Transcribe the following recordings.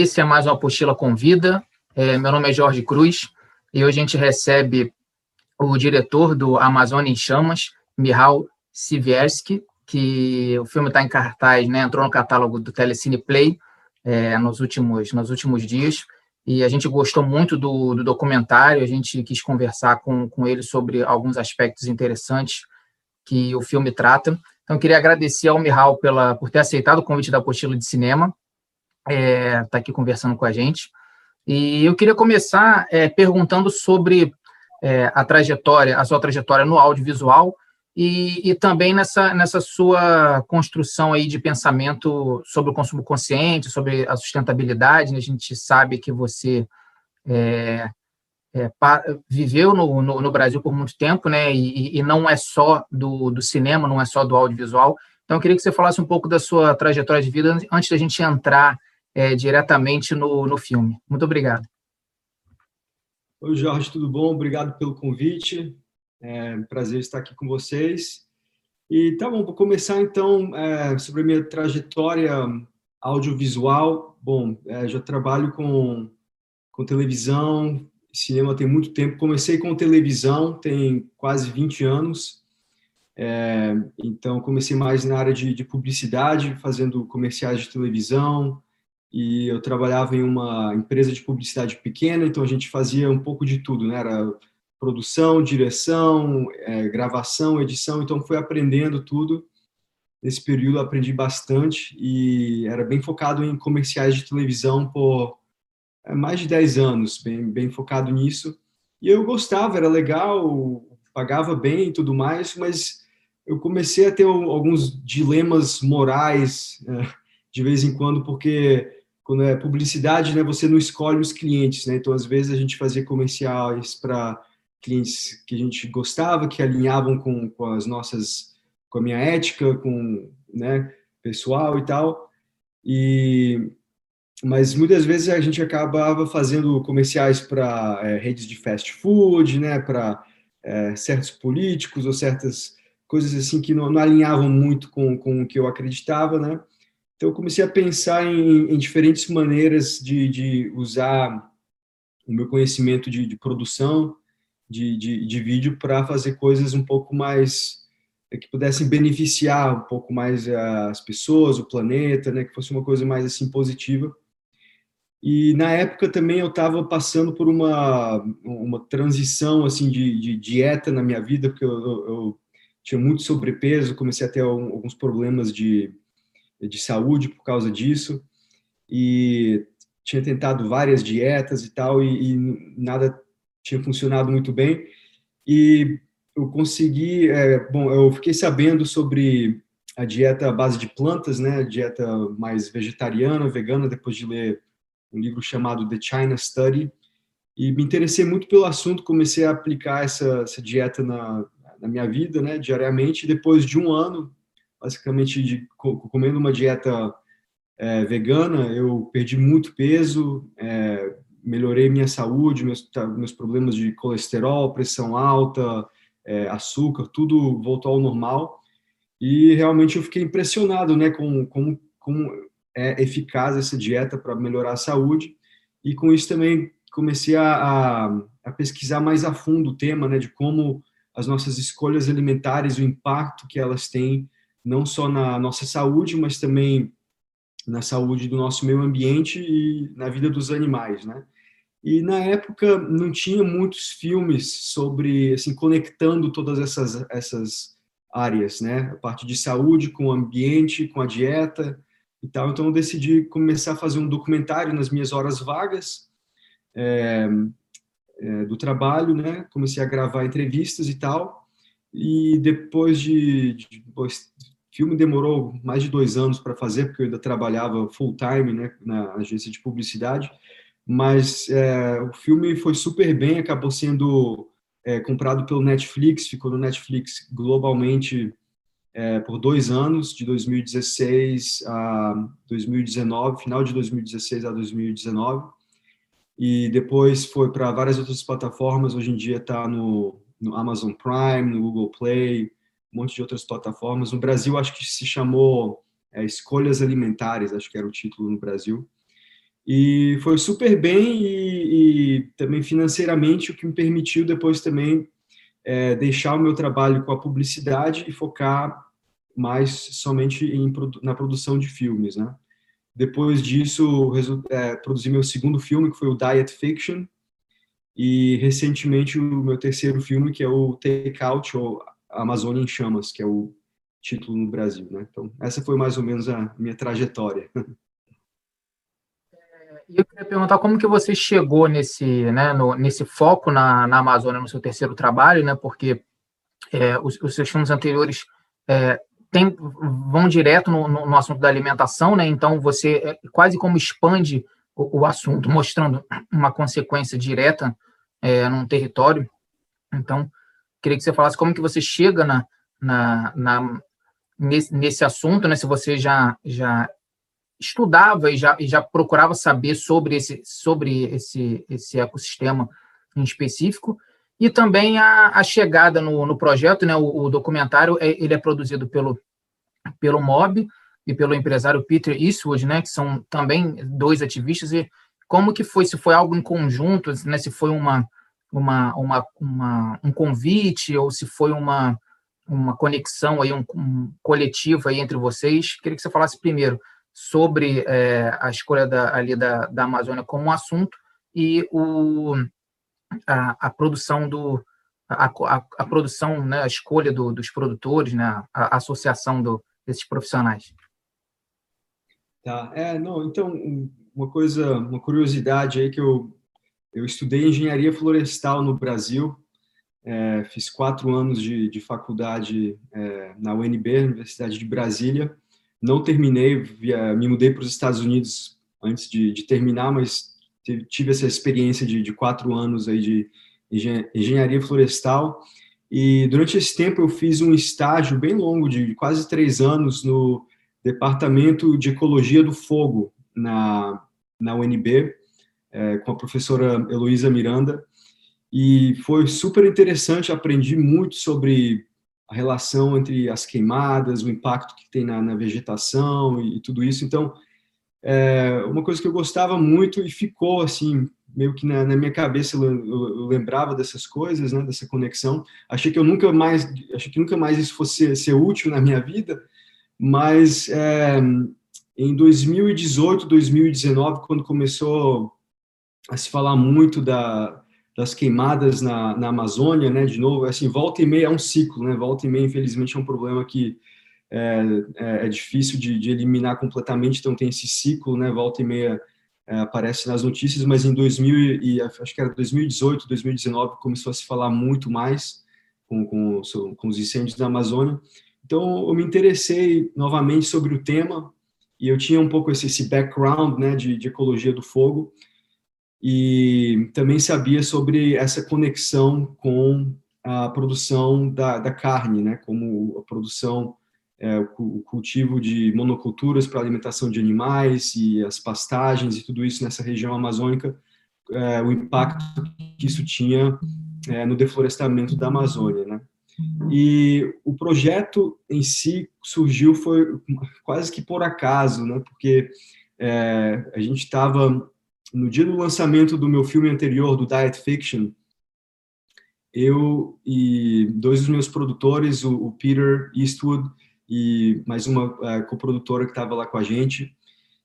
esse é mais uma apostila com vida. É, meu nome é Jorge Cruz e hoje a gente recebe o diretor do Amazônia em Chamas, Mihal Sivierski, que o filme está em cartaz, né? entrou no catálogo do Telecine Play é, nos, últimos, nos últimos dias, e a gente gostou muito do, do documentário, a gente quis conversar com, com ele sobre alguns aspectos interessantes que o filme trata. Então, queria agradecer ao Mihal pela, por ter aceitado o convite da Apostila de Cinema, está é, tá aqui conversando com a gente. E eu queria começar é, perguntando sobre é, a trajetória, a sua trajetória no audiovisual e, e, também nessa, nessa sua construção aí de pensamento sobre o consumo consciente, sobre a sustentabilidade. Né? A gente sabe que você é, é, pa, viveu no, no, no, Brasil por muito tempo, né? E, e, não é só do, do cinema, não é só do audiovisual. Então, eu queria que você falasse um pouco da sua trajetória de vida antes da gente entrar é, diretamente no, no filme. Muito obrigado. Oi, Jorge, tudo bom? Obrigado pelo convite. É um prazer estar aqui com vocês. E tá bom, vou começar então é, sobre a minha trajetória audiovisual. Bom, é, já trabalho com, com televisão, cinema tem muito tempo. Comecei com televisão, tem quase 20 anos. É, então, comecei mais na área de, de publicidade, fazendo comerciais de televisão, e eu trabalhava em uma empresa de publicidade pequena, então a gente fazia um pouco de tudo, né? Era produção, direção, é, gravação, edição, então fui aprendendo tudo. Nesse período aprendi bastante e era bem focado em comerciais de televisão por é, mais de 10 anos, bem, bem focado nisso. E eu gostava, era legal, pagava bem e tudo mais, mas eu comecei a ter alguns dilemas morais é, de vez em quando, porque quando é publicidade, né, você não escolhe os clientes, né? Então, às vezes a gente fazia comerciais para clientes que a gente gostava, que alinhavam com, com as nossas, com a minha ética, com, né, pessoal e tal. E mas muitas vezes a gente acabava fazendo comerciais para é, redes de fast food, né, para é, certos políticos ou certas coisas assim que não, não alinhavam muito com, com o que eu acreditava, né? Então, eu comecei a pensar em, em diferentes maneiras de, de, usar o meu conhecimento de, de produção de, de vídeo para fazer coisas um pouco mais é, que pudessem beneficiar um pouco mais as pessoas, o planeta, né, que fosse uma coisa mais assim positiva. E na época também eu estava passando por uma uma transição assim de, de, dieta na minha vida, porque eu, eu, eu tinha muito sobrepeso, comecei a ter alguns problemas de de saúde por causa disso. E tinha tentado várias dietas e tal e, e nada tinha funcionado muito bem. E eu consegui é, bom eu fiquei sabendo sobre a dieta à base de plantas né dieta mais vegetariana vegana depois de ler um livro chamado The China Study. E me interessei muito pelo assunto comecei a aplicar essa, essa dieta na, na minha vida né diariamente. Depois de um ano basicamente de, comendo uma dieta é, vegana, eu perdi muito peso, é, melhorei minha saúde, meus, tá, meus problemas de colesterol, pressão alta, é, açúcar, tudo voltou ao normal. E realmente eu fiquei impressionado né, com como, é eficaz essa dieta para melhorar a saúde. E com isso também comecei a, a, a pesquisar mais a fundo o tema né, de como as nossas escolhas alimentares, o impacto que elas têm não só na nossa saúde, mas também na saúde do nosso meio ambiente e na vida dos animais, né? E na época não tinha muitos filmes sobre assim conectando todas essas essas áreas, né? A parte de saúde com o ambiente, com a dieta e tal. Então eu decidi começar a fazer um documentário nas minhas horas vagas é, é, do trabalho, né? Comecei a gravar entrevistas e tal. E depois de, de o filme demorou mais de dois anos para fazer, porque eu ainda trabalhava full time né, na agência de publicidade, mas é, o filme foi super bem, acabou sendo é, comprado pelo Netflix, ficou no Netflix globalmente é, por dois anos, de 2016 a 2019, final de 2016 a 2019, e depois foi para várias outras plataformas, hoje em dia está no, no Amazon Prime, no Google Play, um monte de outras plataformas. No Brasil, acho que se chamou é, Escolhas Alimentares, acho que era o título no Brasil. E foi super bem e, e também financeiramente, o que me permitiu depois também é, deixar o meu trabalho com a publicidade e focar mais somente em, na produção de filmes, né? Depois disso, é, produzi meu segundo filme, que foi o Diet Fiction, e recentemente o meu terceiro filme, que é o Take Out, ou Amazônia em Chamas, que é o título no Brasil. Né? Então, essa foi mais ou menos a minha trajetória. E eu queria perguntar como que você chegou nesse, né, no, nesse foco na, na Amazônia no seu terceiro trabalho, né? Porque é, os, os, seus filmes anteriores é, tem, vão direto no, no, no, assunto da alimentação, né? Então você é, quase como expande o, o, assunto, mostrando uma consequência direta é, num território. Então, queria que você falasse como que você chega na, na, na nesse, nesse assunto, né? Se você já já estudava e já, e já procurava saber sobre esse, sobre esse, esse ecossistema em específico, e também a, a chegada no, no projeto, né, o, o, documentário, é, ele é produzido pelo, pelo MOB e pelo empresário Peter Eastwood, né, que são também dois ativistas, e como que foi, se foi algo em conjunto, né, se foi uma, uma, uma, uma um convite, ou se foi uma, uma conexão, aí, um, um coletivo aí entre vocês, queria que você falasse primeiro sobre é, a escolha da, ali da, da Amazônia como um assunto e o, a, a produção do a, a, a, produção, né, a escolha do, dos produtores, né, a, associação do, desses profissionais. Tá, é, não, então, uma coisa, uma curiosidade aí que eu, eu estudei engenharia florestal no Brasil, é, fiz quatro anos de, de faculdade é, na UNB, Universidade de Brasília, não terminei, via, me mudei para os Estados Unidos antes de, de terminar, mas tive essa experiência de, de, quatro anos aí de engenharia florestal. E durante esse tempo eu fiz um estágio bem longo, de quase três anos, no Departamento de Ecologia do Fogo, na, na UNB, é, com a professora Heloísa Miranda. E foi super interessante, aprendi muito sobre a relação entre as queimadas, o impacto que tem na, na vegetação e, e, tudo isso. Então, é uma coisa que eu gostava muito e ficou assim meio que na, na minha cabeça eu, eu, lembrava dessas coisas, né, dessa conexão. Achei que eu nunca mais, achei que nunca mais isso fosse ser útil na minha vida, mas é, em 2018, 2019, quando começou a se falar muito da das queimadas na, na Amazônia, né? De novo, assim, volta e meia é um ciclo, né? Volta e meia, infelizmente, é um problema que é, é, é difícil de, de, eliminar completamente, então tem esse ciclo, né? Volta e meia é, aparece nas notícias, mas em 2000 e acho que era 2018, 2019 começou a se falar muito mais com, com, com os incêndios da Amazônia. Então eu me interessei novamente sobre o tema e eu tinha um pouco esse, esse background, né? De, de ecologia do fogo e também sabia sobre essa conexão com a produção da, da carne, né, como a produção, é, o cultivo de monoculturas para alimentação de animais e as pastagens e tudo isso nessa região amazônica, é, o impacto que isso tinha é, no deflorestamento da Amazônia, né. E o projeto em si surgiu foi quase que por acaso, né, porque é, a gente estava no dia do lançamento do meu filme anterior, do Diet Fiction, eu e dois dos meus produtores, o, o Peter Eastwood e mais uma uh, coprodutora que estava lá com a gente,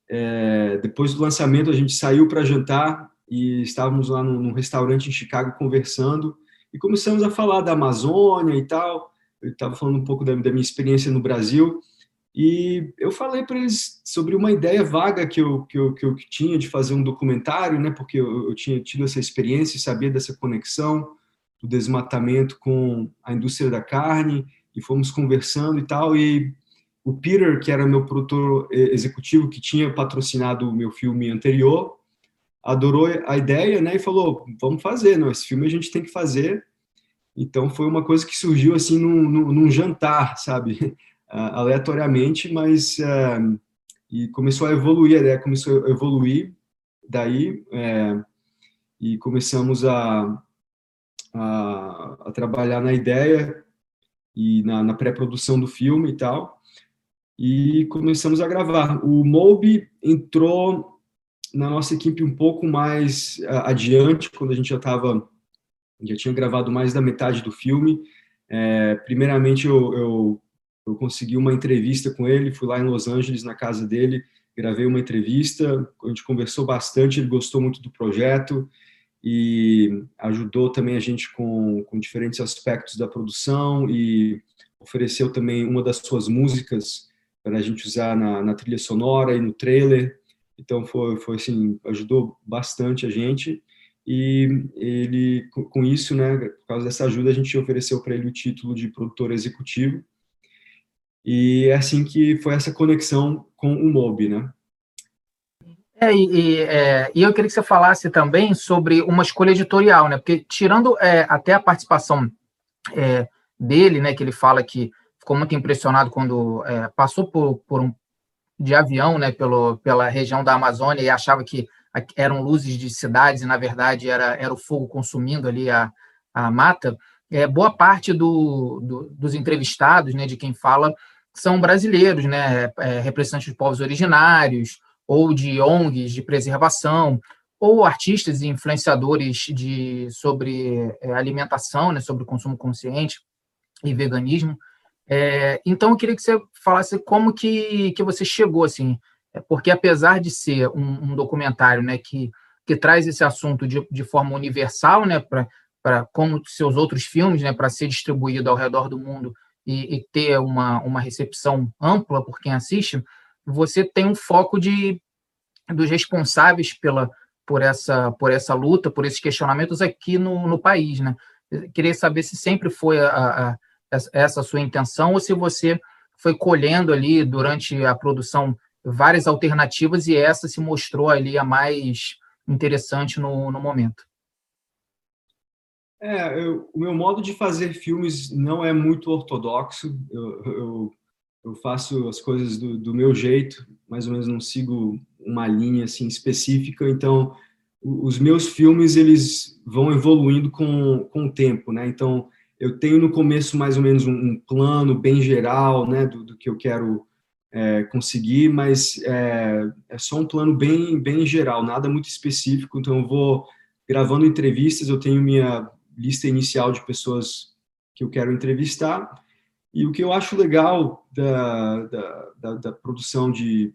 é, depois do lançamento a gente saiu para jantar e estávamos lá num, num, restaurante em Chicago conversando e começamos a falar da Amazônia e tal. Eu estava falando um pouco da, da minha experiência no Brasil e eu falei para eles sobre uma ideia vaga que eu, que eu, que eu tinha de fazer um documentário, né, porque eu, eu tinha tido essa experiência e sabia dessa conexão do desmatamento com a indústria da carne, e fomos conversando e tal. E o Peter, que era meu produtor executivo, que tinha patrocinado o meu filme anterior, adorou a ideia né, e falou: vamos fazer, não, esse filme a gente tem que fazer. Então foi uma coisa que surgiu assim num, num, num jantar, sabe? Aleatoriamente, mas é, e começou a evoluir, a ideia começou a evoluir daí é, e começamos a, a, a, trabalhar na ideia e na, na pré-produção do filme e tal, e começamos a gravar. O Moby entrou na nossa equipe um pouco mais adiante, quando a gente já estava, já tinha gravado mais da metade do filme. É, primeiramente, eu, eu, eu, consegui uma entrevista com ele, fui lá em Los Angeles, na casa dele, gravei uma entrevista, a gente conversou bastante, ele gostou muito do projeto e ajudou também a gente com, com diferentes aspectos da produção e ofereceu também uma das suas músicas para a gente usar na, na trilha sonora e no trailer. Então foi, foi assim, ajudou bastante a gente e ele com isso, né, por causa dessa ajuda a gente ofereceu para ele o título de produtor executivo. E é assim que foi essa conexão com o MOB, né? É, e, é, e, eu queria que você falasse também sobre uma escolha editorial, né? Porque tirando é, até a participação é, dele, né, que ele fala que ficou muito impressionado quando é, passou por, por um de avião, né, pelo, pela região da Amazônia e achava que eram luzes de cidades e na verdade era, era o fogo consumindo ali a, a mata. É, boa parte do, do, dos entrevistados, né, de quem fala, são brasileiros, né, é, representantes de povos originários ou de ONGs de preservação ou artistas e influenciadores de sobre é, alimentação, né, sobre consumo consciente e veganismo. É, então, eu queria que você falasse como que, que você chegou, assim, é, porque apesar de ser um, um documentário né, que, que traz esse assunto de, de forma universal, né, para como seus outros filmes, né, para ser distribuído ao redor do mundo e, e, ter uma, uma recepção ampla por quem assiste, você tem um foco de dos responsáveis pela por essa por essa luta, por esses questionamentos aqui no, no país, né? Queria saber se sempre foi a, a essa sua intenção ou se você foi colhendo ali durante a produção várias alternativas e essa se mostrou ali a mais interessante no, no momento. É, eu, o meu modo de fazer filmes não é muito ortodoxo. Eu, eu, eu faço as coisas do, do, meu jeito, mais ou menos não sigo uma linha assim específica. Então, os meus filmes eles vão evoluindo com, com o tempo, né? Então, eu tenho no começo mais ou menos um, um plano bem geral, né, do, do que eu quero é, conseguir, mas é, é, só um plano bem, bem geral, nada muito específico. Então, eu vou gravando entrevistas, eu tenho minha lista inicial de pessoas que eu quero entrevistar. E o que eu acho legal da, da, da, da produção de,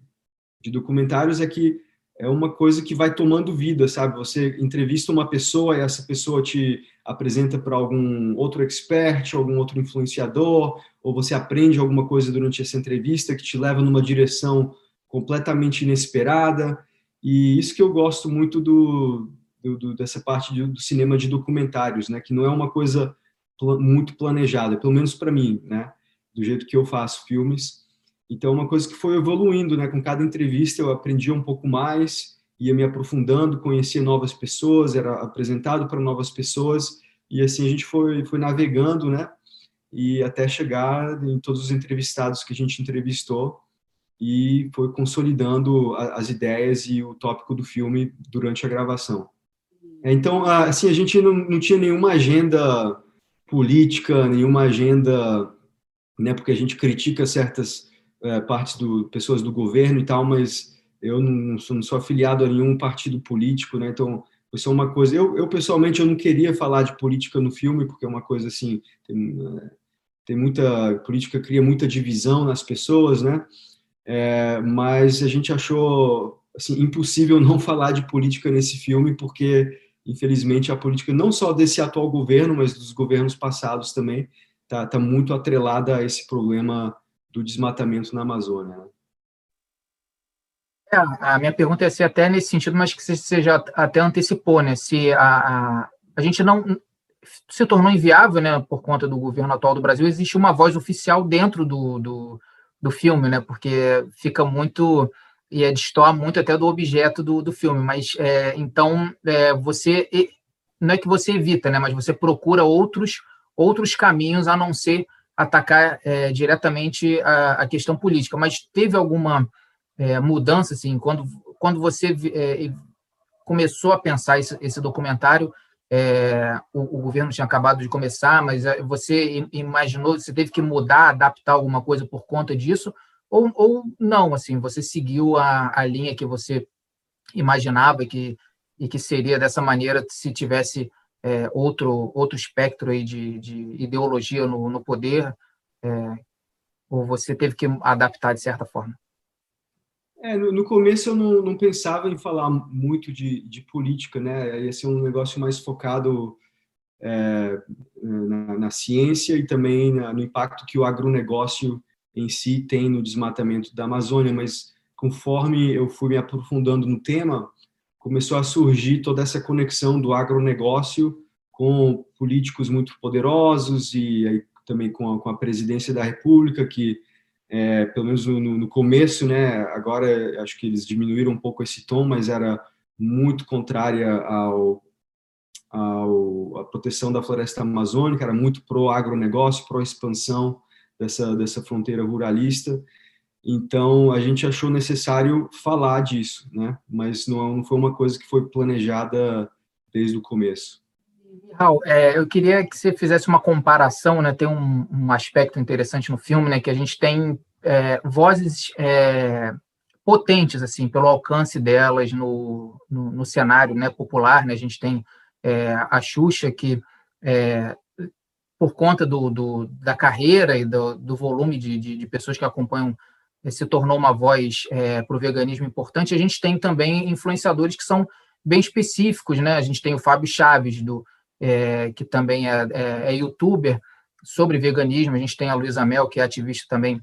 de documentários é que é uma coisa que vai tomando vida, sabe? Você entrevista uma pessoa e essa pessoa te apresenta para algum outro expert, algum outro influenciador, ou você aprende alguma coisa durante essa entrevista que te leva numa direção completamente inesperada. E isso que eu gosto muito do, do, do dessa parte do, cinema de documentários, né? Que não é uma coisa pl muito planejada, pelo menos para mim, né? Do jeito que eu faço filmes. Então, é uma coisa que foi evoluindo, né? Com cada entrevista eu aprendia um pouco mais ia me aprofundando, conhecia novas pessoas, era apresentado para novas pessoas e assim a gente foi foi navegando, né? E até chegar em todos os entrevistados que a gente entrevistou e foi consolidando as ideias e o tópico do filme durante a gravação. Então, assim, a gente não, não tinha nenhuma agenda política, nenhuma agenda, né, porque a gente critica certas é, partes do pessoas do governo e tal, mas eu não sou, não sou, afiliado a nenhum partido político, né? Então, isso é uma coisa. Eu, eu, pessoalmente, eu não queria falar de política no filme, porque é uma coisa assim. Tem, tem muita. Política cria muita divisão nas pessoas, né? É, mas a gente achou assim, impossível não falar de política nesse filme, porque, infelizmente, a política, não só desse atual governo, mas dos governos passados também, está tá muito atrelada a esse problema do desmatamento na Amazônia. Né? É, a minha pergunta é se até nesse sentido, mas que você já até antecipou, né? Se a, a, a gente não se tornou inviável, né, por conta do governo atual do Brasil, existe uma voz oficial dentro do, do, do filme, né? Porque fica muito e é, muito até do objeto do, do filme. Mas é, então é, você não é que você evita, né? Mas você procura outros outros caminhos a não ser atacar é, diretamente a, a questão política. Mas teve alguma é, mudança, assim, quando, quando você é, começou a pensar esse, esse documentário, é, o, o, governo tinha acabado de começar, mas você imaginou, você teve que mudar, adaptar alguma coisa por conta disso, ou, ou não, assim, você seguiu a, a linha que você imaginava que e que seria dessa maneira se tivesse é, outro outro espectro aí de, de ideologia no, no poder é, ou você teve que adaptar de certa forma é, no, no, começo eu não, não, pensava em falar muito de, de, política, né? Ia ser um negócio mais focado é, na, na, ciência e também na, no impacto que o agronegócio em si tem no desmatamento da Amazônia. Mas conforme eu fui me aprofundando no tema, começou a surgir toda essa conexão do agronegócio com políticos muito poderosos e aí, também com a, com a presidência da República que é, pelo menos no, no, começo, né? Agora acho que eles diminuíram um pouco esse tom, mas era muito contrária ao, ao à proteção da floresta amazônica, era muito pro agronegócio, pro expansão dessa dessa fronteira ruralista. Então a gente achou necessário falar disso, né? Mas não, não foi uma coisa que foi planejada desde o começo. Raul, é, eu queria que você fizesse uma comparação, né? Tem um, um aspecto interessante no filme, né? Que a gente tem é, vozes é, potentes, assim, pelo alcance delas no, no, no, cenário né, popular, né? A gente tem é, a Xuxa, que é, por conta do, do, da carreira e do, do volume de, de, de, pessoas que acompanham é, se tornou uma voz é, para o veganismo importante. A gente tem também influenciadores que são bem específicos, né? A gente tem o Fábio Chaves, do, é, que também é, é, é, youtuber sobre veganismo. A gente tem a Luísa Mel, que é ativista também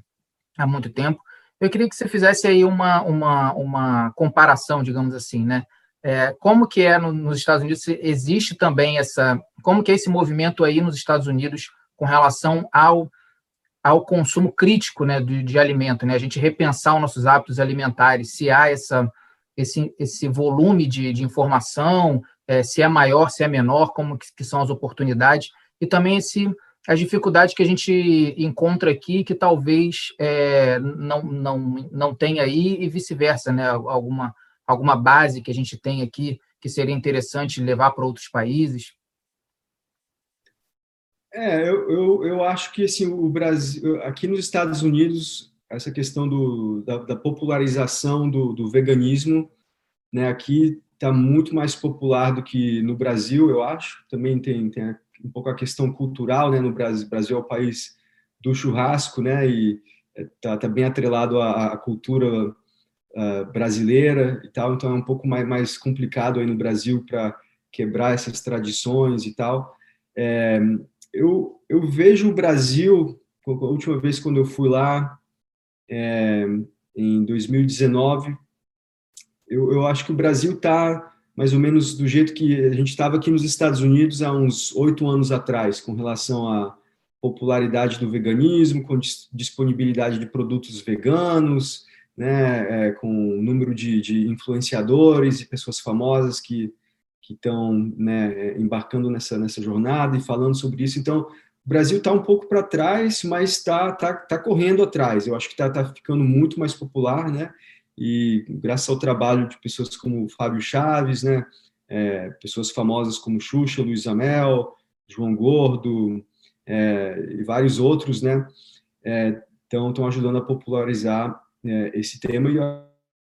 há muito tempo. Eu queria que você fizesse aí uma, uma, uma comparação, digamos assim, né? É, como que é no, nos Estados Unidos? Existe também essa... Como que é esse movimento aí nos Estados Unidos com relação ao, ao consumo crítico né, de, de alimento, né? A gente repensar os nossos hábitos alimentares, se há essa, esse, esse volume de, de informação, é, se é maior, se é menor, como que, que, são as oportunidades, e também esse, as dificuldades que a gente encontra aqui, que talvez é, não, não, não tenha aí, e vice-versa, né? alguma, alguma base que a gente tem aqui que seria interessante levar para outros países? É, eu, eu, eu acho que assim, o Brasil, aqui nos Estados Unidos, essa questão do, da, da popularização do, do veganismo, né, aqui está muito mais popular do que no Brasil, eu acho. Também tem, tem um pouco a questão cultural, né? No Brasil, Brasil é o país do churrasco, né? E está tá bem atrelado à, à cultura uh, brasileira e tal. Então é um pouco mais, mais complicado aí no Brasil para quebrar essas tradições e tal. É, eu, eu vejo o Brasil, a última vez quando eu fui lá, é, em 2019, eu, eu acho que o Brasil está mais ou menos do jeito que a gente estava aqui nos Estados Unidos há uns oito anos atrás, com relação à popularidade do veganismo, com disponibilidade de produtos veganos, né, é, com o número de, de, influenciadores e pessoas famosas que estão né, embarcando nessa nessa jornada e falando sobre isso. Então, o Brasil está um pouco para trás, mas está tá, tá correndo atrás. Eu acho que está tá ficando muito mais popular, né? e graças ao trabalho de pessoas como Fábio Chaves, né, é, pessoas famosas como Xuxa, Luiz Amel, João Gordo é, e vários outros, né, estão é, ajudando a popularizar é, esse tema e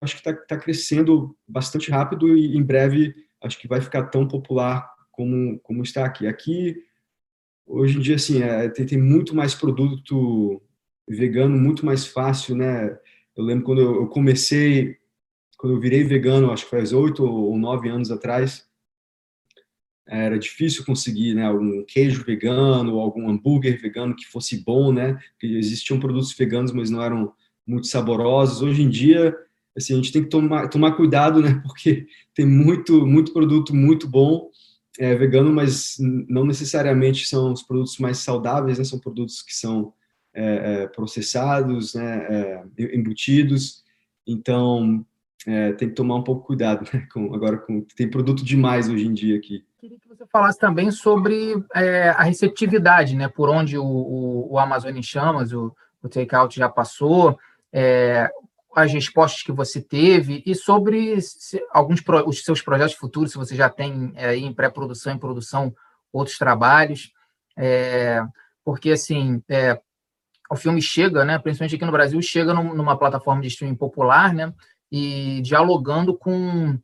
acho que está tá crescendo bastante rápido e em breve acho que vai ficar tão popular como, como está aqui. Aqui, hoje em dia, assim, é, tem, tem muito mais produto vegano, muito mais fácil, né, eu lembro quando eu comecei, quando eu virei vegano, acho que faz oito ou nove anos atrás, era difícil conseguir, né, algum queijo vegano, algum hambúrguer vegano que fosse bom, né, porque existiam produtos veganos, mas não eram muito saborosos. Hoje em dia, assim, a gente tem que tomar, tomar cuidado, né, porque tem muito, muito produto muito bom é, vegano, mas não necessariamente são os produtos mais saudáveis, né, são produtos que são é, é, processados, né, é, embutidos. Então, é, tem que tomar um pouco cuidado, né? Com, agora com, tem produto demais hoje em dia aqui. Queria que você falasse também sobre é, a receptividade, né? Por onde o, o, o Amazon em Chamas, o, o Takeout já passou, é, as respostas que você teve e sobre se, alguns pro, os seus projetos futuros, se você já tem aí em pré-produção, em produção, outros trabalhos. porque, assim, o filme chega, né, principalmente aqui no Brasil, chega numa plataforma de streaming popular, né, e dialogando com,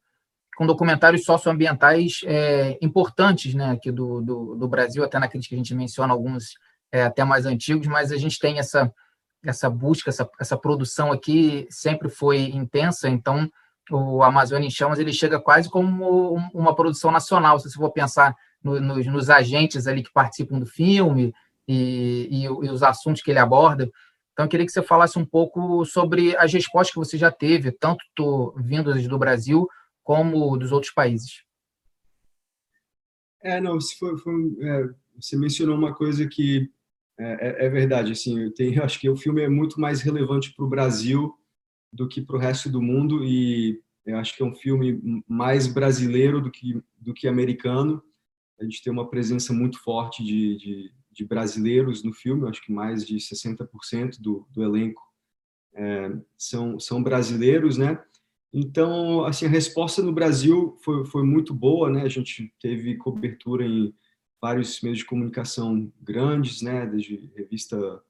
com documentários socioambientais é, importantes né, aqui do, do, do, Brasil, até na crítica a gente menciona alguns é, até mais antigos, mas a gente tem essa, essa busca, essa, essa produção aqui sempre foi intensa, então o Amazônia em Chamas ele chega quase como uma produção nacional, se você for pensar no, nos, agentes ali que participam do filme e, e, e, os assuntos que ele aborda. Então, eu queria que você falasse um pouco sobre as respostas que você já teve, tanto vindas do Brasil como dos outros países. É, não, é, você mencionou uma coisa que é, é, é verdade. Assim, eu, tenho, acho que o filme é muito mais relevante para o Brasil do que para o resto do mundo e eu acho que é um filme mais brasileiro do que do que americano. A gente tem uma presença muito forte de, de, de brasileiros no filme. Acho que mais de 60% do, do elenco é, são são brasileiros, né? Então, assim, a resposta no Brasil foi, foi muito boa, né? A gente teve cobertura em vários meios de comunicação grandes, né? Desde revista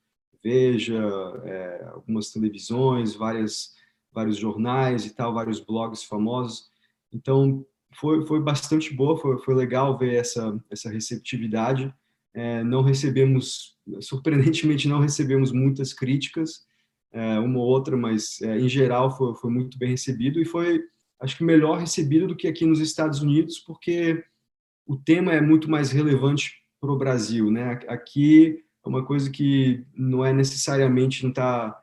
Veja, é, algumas televisões, várias, vários jornais e tal, vários blogs famosos. Então, foi, foi bastante boa, foi, foi legal ver essa, essa receptividade. É, não recebemos, surpreendentemente, não recebemos muitas críticas, é, uma ou outra, mas é, em geral foi, foi muito bem recebido e foi, acho que, melhor recebido do que aqui nos Estados Unidos, porque o tema é muito mais relevante para o Brasil, né? Aqui é uma coisa que não é necessariamente não tá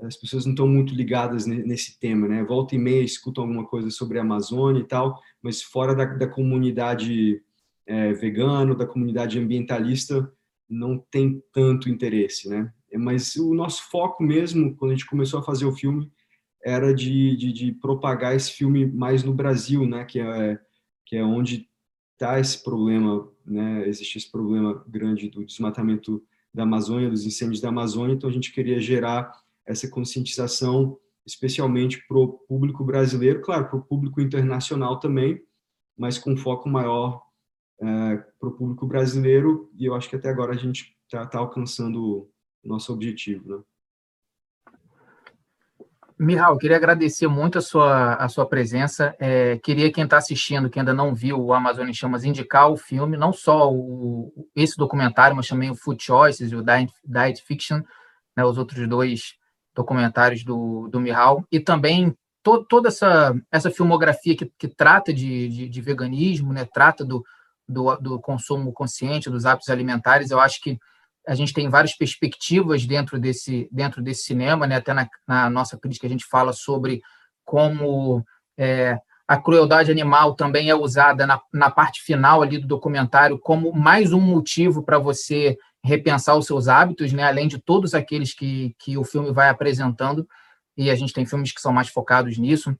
as pessoas não estão muito ligadas nesse tema, né? Volta e meia escutam alguma coisa sobre a Amazônia e tal, mas fora da, da comunidade é, vegana, da comunidade ambientalista, não tem tanto interesse, né? Mas o nosso foco mesmo, quando a gente começou a fazer o filme, era de, de, de propagar esse filme mais no Brasil, né? Que é, que é onde está esse problema, né? Existe esse problema grande do desmatamento da Amazônia, dos incêndios da Amazônia, então a gente queria gerar essa conscientização, especialmente para o público brasileiro, claro, para o público internacional também, mas com foco maior é, para o público brasileiro, e eu acho que até agora a gente está tá alcançando o nosso objetivo. Né? Mihal, queria agradecer muito a sua, a sua presença. É, queria quem está assistindo, que ainda não viu o Amazônia em Chamas, indicar o filme, não só o, esse documentário, mas também o Food Choices e o Diet, Diet Fiction, né, os outros dois documentários do, do Mihal, e também to, toda essa, essa filmografia que, que trata de, de, de veganismo, né, trata do, do, do consumo consciente, dos hábitos alimentares. Eu acho que a gente tem várias perspectivas dentro desse, dentro desse cinema, né? até na, na nossa crítica a gente fala sobre como é, a crueldade animal também é usada na, na parte final ali do documentário como mais um motivo para você repensar os seus hábitos, né? além de todos aqueles que, que o filme vai apresentando, e a gente tem filmes que são mais focados nisso.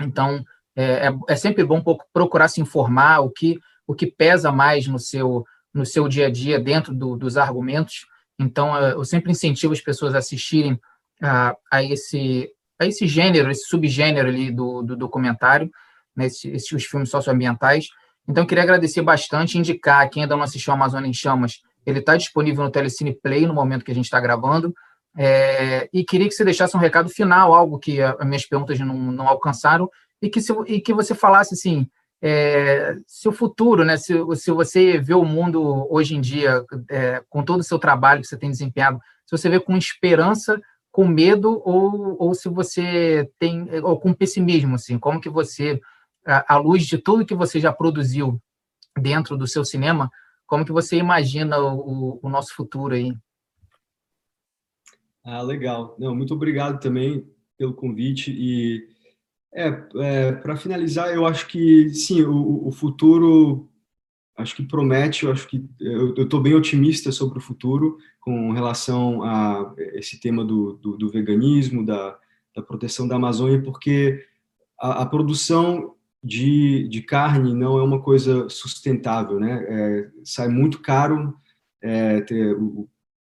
Então, é, é, é sempre bom procurar se informar o que, o que pesa mais no seu no seu dia a dia dentro do, dos argumentos. Então, eu sempre incentivo as pessoas a assistirem a, a esse a esse gênero, esse subgênero ali do, do documentário, né, esses, os filmes socioambientais. Então, eu queria agradecer bastante, indicar quem ainda não assistiu Amazônia em Chamas, ele está disponível no Telecine Play no momento que a gente está gravando. É, e queria que você deixasse um recado final, algo que as minhas perguntas não, não alcançaram, e que, se, e que você falasse assim, é, se o futuro, né, se, se você vê o mundo hoje em dia, é, com todo o seu trabalho que você tem desempenhado, se você vê com esperança, com medo, ou, ou se você tem, ou com pessimismo, assim, como que você, à luz de tudo que você já produziu dentro do seu cinema, como que você imagina o, o nosso futuro aí? Ah, legal. Não, muito obrigado também pelo convite e é, é para finalizar, eu acho que sim, o, o, futuro acho que promete, eu acho que eu estou bem otimista sobre o futuro com relação a esse tema do, do, do veganismo, da, da, proteção da Amazônia, porque a, a produção de, de, carne não é uma coisa sustentável, né? É, sai muito caro, é, ter,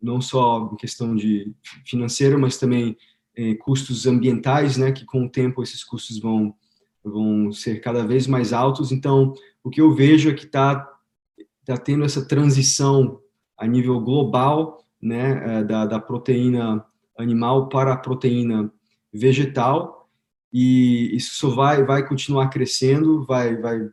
não só em questão de financeira, mas também é, custos ambientais, né, que com o tempo esses custos vão, vão ser cada vez mais altos. Então, o que eu vejo é que está tá tendo essa transição a nível global, né, é, da, da proteína animal para a proteína vegetal, e isso vai, vai continuar crescendo, vai, vai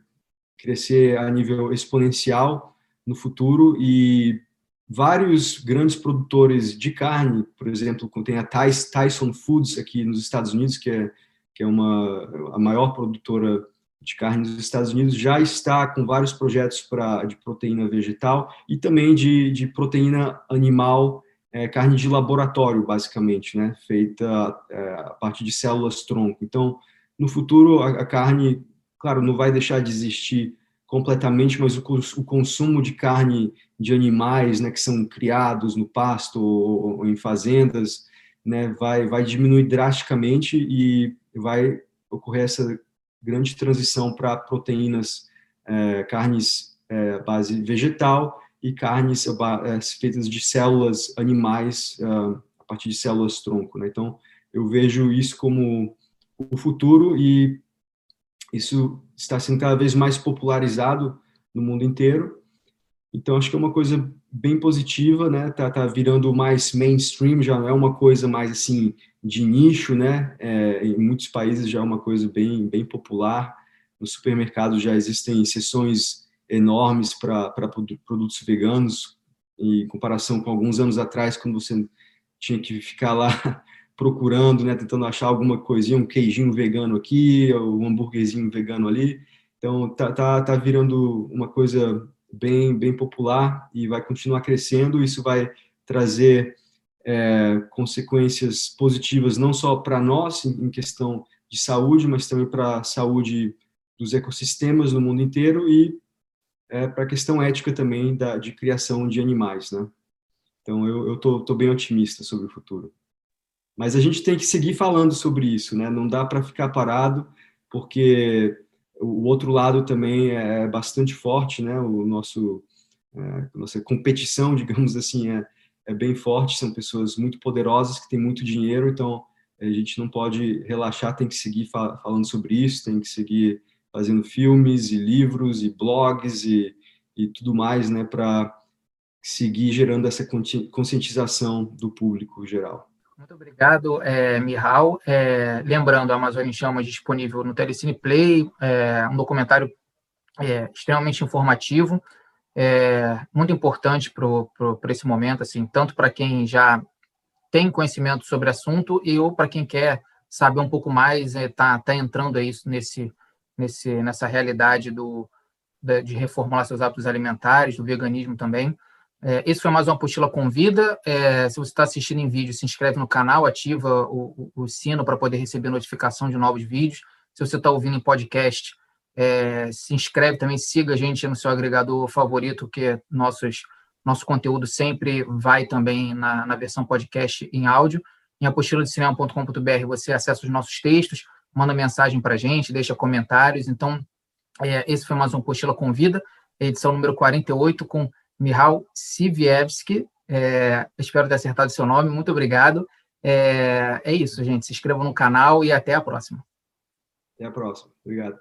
crescer a nível exponencial no futuro e vários grandes produtores de carne, por exemplo, tem a Tyson Foods aqui nos Estados Unidos, que é, que é uma, a maior produtora de carne nos Estados Unidos, já está com vários projetos pra, de proteína vegetal e também de, de proteína animal, é, carne de laboratório, basicamente, né, feita é, a partir de células-tronco. Então, no futuro, a, a carne, claro, não vai deixar de existir completamente, mas o, o, consumo de carne de animais, né, que são criados no pasto ou, ou em fazendas, né, vai vai diminuir drasticamente e vai ocorrer essa grande transição para proteínas, é, carnes é, base vegetal e carnes é, feitas de células animais é, a partir de células tronco. Né? Então, eu vejo isso como o futuro e isso está sendo cada vez mais popularizado no mundo inteiro. Então, acho que é uma coisa bem positiva, né? Tá, tá virando mais mainstream, já não é uma coisa mais assim de nicho, né? É, em muitos países já é uma coisa bem, bem popular. No supermercado já existem seções enormes para produtos veganos, em comparação com alguns anos atrás, quando você tinha que ficar lá procurando, né, tentando achar alguma coisinha, um queijinho vegano aqui, um hambúrguerzinho vegano ali. Então tá, tá, tá virando uma coisa bem bem popular e vai continuar crescendo. Isso vai trazer é, consequências positivas não só para nós em questão de saúde, mas também para a saúde dos ecossistemas no mundo inteiro e é, para a questão ética também da, de criação de animais, né? Então eu estou bem otimista sobre o futuro. Mas a gente tem que seguir falando sobre isso, né? Não dá para ficar parado, porque o outro lado também é bastante forte, né? O nosso é, nossa competição, digamos assim, é, é bem forte. São pessoas muito poderosas que têm muito dinheiro, então a gente não pode relaxar, tem que seguir fa falando sobre isso, tem que seguir fazendo filmes e livros e blogs e, e tudo mais, né? Para seguir gerando essa conscientização do público geral. Muito obrigado, é, Mihal. É, lembrando, a Amazônia em Chamas disponível no Telecine Play, é, um documentário é, extremamente informativo, é, muito importante para esse momento, assim, tanto para quem já tem conhecimento sobre o assunto e ou para quem quer saber um pouco mais, está é, tá entrando aí nesse, nesse, nessa realidade do, de reformular seus hábitos alimentares, do veganismo também. É, esse foi mais uma apostila convida. É, se você está assistindo em vídeo, se inscreve no canal, ativa o, o, o sino para poder receber notificação de novos vídeos. Se você está ouvindo em podcast, é, se inscreve também, siga a gente no seu agregador favorito, que nossos, nosso conteúdo sempre vai também na, na versão podcast em áudio. Em apostila de cinema.com.br você acessa os nossos textos, manda mensagem para a gente, deixa comentários. Então, é, esse foi mais uma apostila convida, edição número 48, com Mihal Sivievski. É, espero ter acertado seu nome. Muito obrigado. É, é isso, gente. Se inscrevam no canal e até a próxima. Até a próxima. Obrigado.